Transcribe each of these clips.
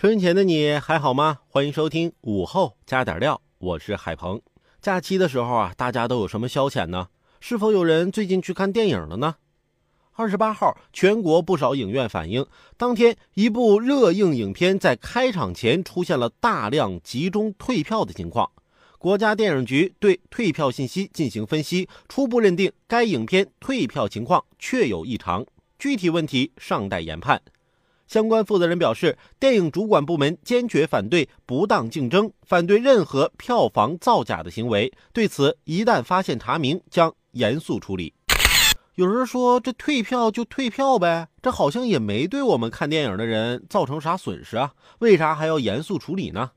春前的你还好吗？欢迎收听午后加点料，我是海鹏。假期的时候啊，大家都有什么消遣呢？是否有人最近去看电影了呢？二十八号，全国不少影院反映，当天一部热映影片在开场前出现了大量集中退票的情况。国家电影局对退票信息进行分析，初步认定该影片退票情况确有异常，具体问题尚待研判。相关负责人表示，电影主管部门坚决反对不当竞争，反对任何票房造假的行为。对此，一旦发现查明，将严肃处理。有人说，这退票就退票呗，这好像也没对我们看电影的人造成啥损失啊？为啥还要严肃处理呢？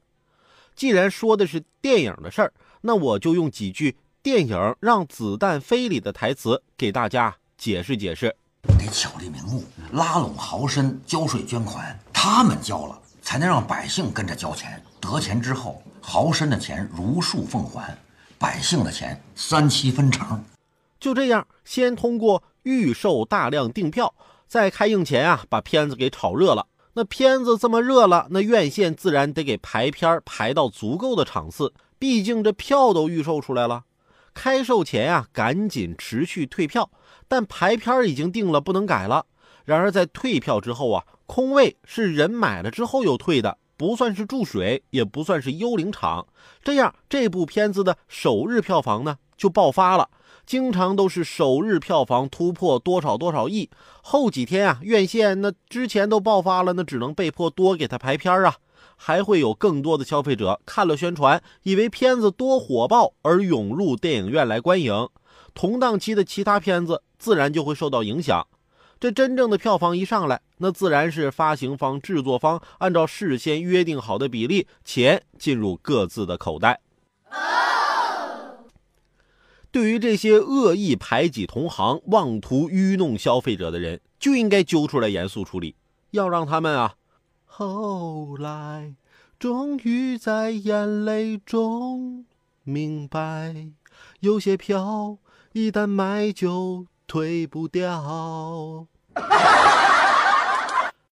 既然说的是电影的事儿，那我就用几句电影《让子弹飞》里的台词给大家解释解释。得巧立名目，拉拢豪绅交税捐款，他们交了，才能让百姓跟着交钱。得钱之后，豪绅的钱如数奉还，百姓的钱三七分成。就这样，先通过预售大量订票，在开映前啊，把片子给炒热了。那片子这么热了，那院线自然得给排片排到足够的场次，毕竟这票都预售出来了。开售前啊，赶紧持续退票。但排片已经定了，不能改了。然而在退票之后啊，空位是人买了之后又退的，不算是注水，也不算是幽灵场。这样这部片子的首日票房呢就爆发了，经常都是首日票房突破多少多少亿。后几天啊，院线那之前都爆发了，那只能被迫多给他排片啊。还会有更多的消费者看了宣传，以为片子多火爆而涌入电影院来观影。同档期的其他片子自然就会受到影响，这真正的票房一上来，那自然是发行方、制作方按照事先约定好的比例，钱进入各自的口袋。对于这些恶意排挤同行、妄图愚弄消费者的人，就应该揪出来严肃处理，要让他们啊，后来终于在眼泪中明白，有些票。一旦买就退不掉。